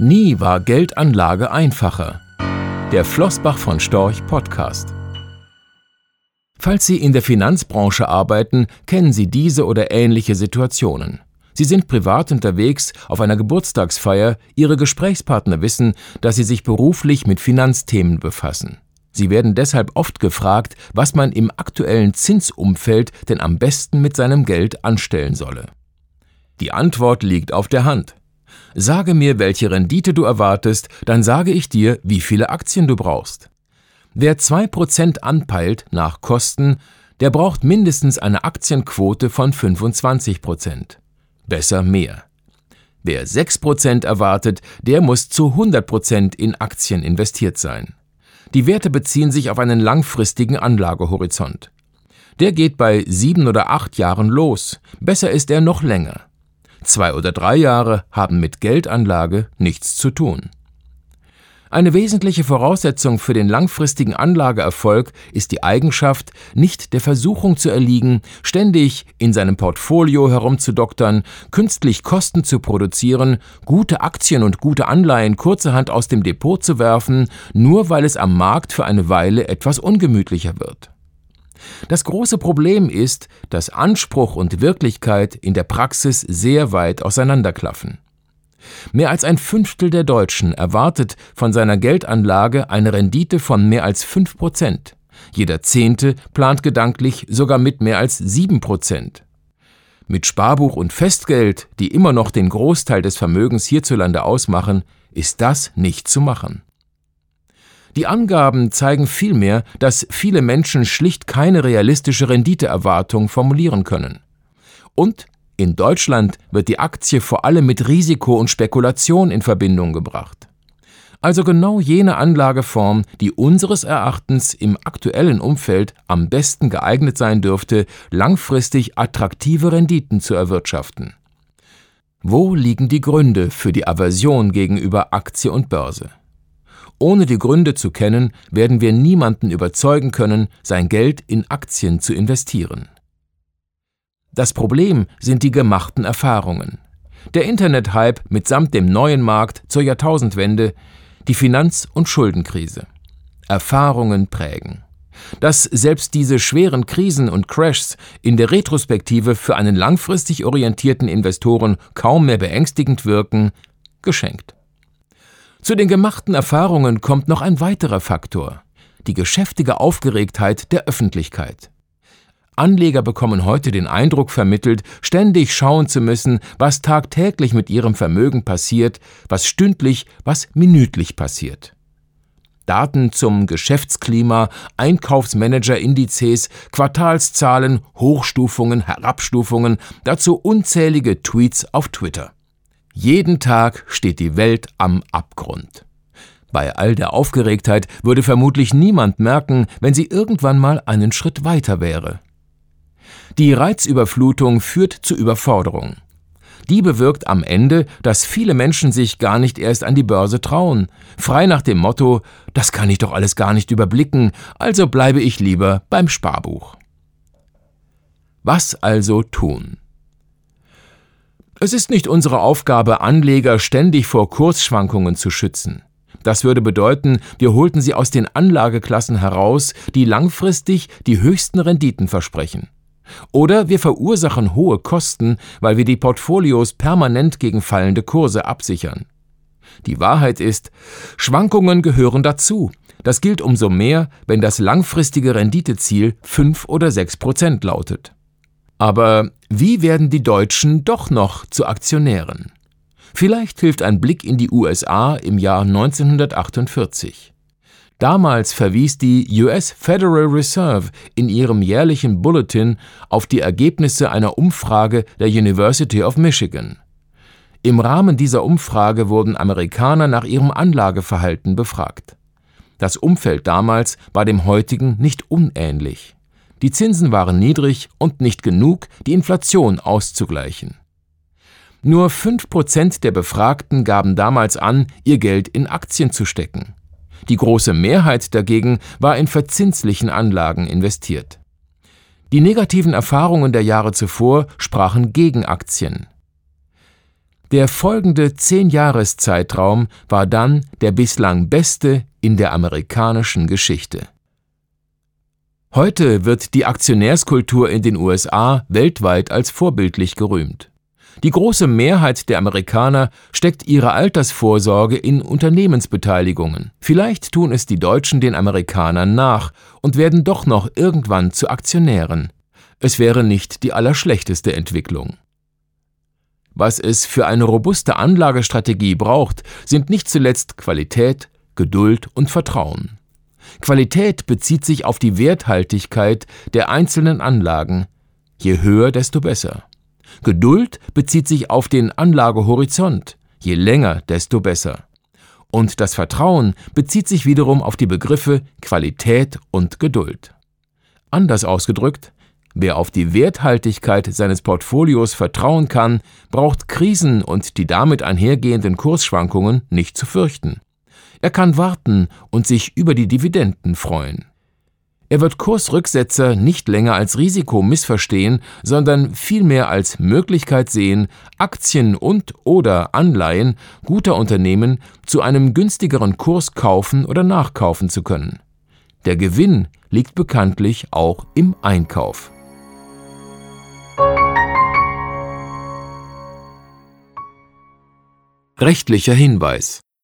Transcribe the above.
Nie war Geldanlage einfacher. Der Flossbach von Storch Podcast. Falls Sie in der Finanzbranche arbeiten, kennen Sie diese oder ähnliche Situationen. Sie sind privat unterwegs auf einer Geburtstagsfeier, Ihre Gesprächspartner wissen, dass Sie sich beruflich mit Finanzthemen befassen. Sie werden deshalb oft gefragt, was man im aktuellen Zinsumfeld denn am besten mit seinem Geld anstellen solle. Die Antwort liegt auf der Hand. Sage mir, welche Rendite du erwartest, dann sage ich dir, wie viele Aktien du brauchst. Wer 2% anpeilt nach Kosten, der braucht mindestens eine Aktienquote von 25%. Besser mehr. Wer 6% erwartet, der muss zu 100% in Aktien investiert sein. Die Werte beziehen sich auf einen langfristigen Anlagehorizont. Der geht bei sieben oder acht Jahren los. Besser ist er noch länger. Zwei oder drei Jahre haben mit Geldanlage nichts zu tun. Eine wesentliche Voraussetzung für den langfristigen Anlageerfolg ist die Eigenschaft, nicht der Versuchung zu erliegen, ständig in seinem Portfolio herumzudoktern, künstlich Kosten zu produzieren, gute Aktien und gute Anleihen kurzerhand aus dem Depot zu werfen, nur weil es am Markt für eine Weile etwas ungemütlicher wird. Das große Problem ist, dass Anspruch und Wirklichkeit in der Praxis sehr weit auseinanderklaffen. Mehr als ein Fünftel der Deutschen erwartet von seiner Geldanlage eine Rendite von mehr als 5 Prozent. Jeder Zehnte plant gedanklich sogar mit mehr als 7 Prozent. Mit Sparbuch und Festgeld, die immer noch den Großteil des Vermögens hierzulande ausmachen, ist das nicht zu machen. Die Angaben zeigen vielmehr, dass viele Menschen schlicht keine realistische Renditeerwartung formulieren können. Und in Deutschland wird die Aktie vor allem mit Risiko und Spekulation in Verbindung gebracht. Also genau jene Anlageform, die unseres Erachtens im aktuellen Umfeld am besten geeignet sein dürfte, langfristig attraktive Renditen zu erwirtschaften. Wo liegen die Gründe für die Aversion gegenüber Aktie und Börse? Ohne die Gründe zu kennen, werden wir niemanden überzeugen können, sein Geld in Aktien zu investieren. Das Problem sind die gemachten Erfahrungen. Der Internet-Hype mitsamt dem neuen Markt zur Jahrtausendwende, die Finanz- und Schuldenkrise. Erfahrungen prägen. Dass selbst diese schweren Krisen und Crashs in der Retrospektive für einen langfristig orientierten Investoren kaum mehr beängstigend wirken, geschenkt. Zu den gemachten Erfahrungen kommt noch ein weiterer Faktor, die geschäftige Aufgeregtheit der Öffentlichkeit. Anleger bekommen heute den Eindruck vermittelt, ständig schauen zu müssen, was tagtäglich mit ihrem Vermögen passiert, was stündlich, was minütlich passiert. Daten zum Geschäftsklima, Einkaufsmanager-Indizes, Quartalszahlen, Hochstufungen, Herabstufungen, dazu unzählige Tweets auf Twitter. Jeden Tag steht die Welt am Abgrund. Bei all der Aufgeregtheit würde vermutlich niemand merken, wenn sie irgendwann mal einen Schritt weiter wäre. Die Reizüberflutung führt zu Überforderung. Die bewirkt am Ende, dass viele Menschen sich gar nicht erst an die Börse trauen, frei nach dem Motto, das kann ich doch alles gar nicht überblicken, also bleibe ich lieber beim Sparbuch. Was also tun? Es ist nicht unsere Aufgabe, Anleger ständig vor Kursschwankungen zu schützen. Das würde bedeuten, wir holten sie aus den Anlageklassen heraus, die langfristig die höchsten Renditen versprechen. Oder wir verursachen hohe Kosten, weil wir die Portfolios permanent gegen fallende Kurse absichern. Die Wahrheit ist, Schwankungen gehören dazu. Das gilt umso mehr, wenn das langfristige Renditeziel 5 oder 6 Prozent lautet. Aber wie werden die Deutschen doch noch zu Aktionären? Vielleicht hilft ein Blick in die USA im Jahr 1948. Damals verwies die US Federal Reserve in ihrem jährlichen Bulletin auf die Ergebnisse einer Umfrage der University of Michigan. Im Rahmen dieser Umfrage wurden Amerikaner nach ihrem Anlageverhalten befragt. Das Umfeld damals war dem heutigen nicht unähnlich. Die Zinsen waren niedrig und nicht genug, die Inflation auszugleichen. Nur 5% der Befragten gaben damals an, ihr Geld in Aktien zu stecken. Die große Mehrheit dagegen war in verzinslichen Anlagen investiert. Die negativen Erfahrungen der Jahre zuvor sprachen gegen Aktien. Der folgende Zehn-Jahres-Zeitraum war dann der bislang beste in der amerikanischen Geschichte. Heute wird die Aktionärskultur in den USA weltweit als vorbildlich gerühmt. Die große Mehrheit der Amerikaner steckt ihre Altersvorsorge in Unternehmensbeteiligungen. Vielleicht tun es die Deutschen den Amerikanern nach und werden doch noch irgendwann zu Aktionären. Es wäre nicht die allerschlechteste Entwicklung. Was es für eine robuste Anlagestrategie braucht, sind nicht zuletzt Qualität, Geduld und Vertrauen. Qualität bezieht sich auf die Werthaltigkeit der einzelnen Anlagen. Je höher, desto besser. Geduld bezieht sich auf den Anlagehorizont. Je länger, desto besser. Und das Vertrauen bezieht sich wiederum auf die Begriffe Qualität und Geduld. Anders ausgedrückt, wer auf die Werthaltigkeit seines Portfolios vertrauen kann, braucht Krisen und die damit einhergehenden Kursschwankungen nicht zu fürchten. Er kann warten und sich über die Dividenden freuen. Er wird Kursrücksetzer nicht länger als Risiko missverstehen, sondern vielmehr als Möglichkeit sehen, Aktien und oder Anleihen guter Unternehmen zu einem günstigeren Kurs kaufen oder nachkaufen zu können. Der Gewinn liegt bekanntlich auch im Einkauf. Rechtlicher Hinweis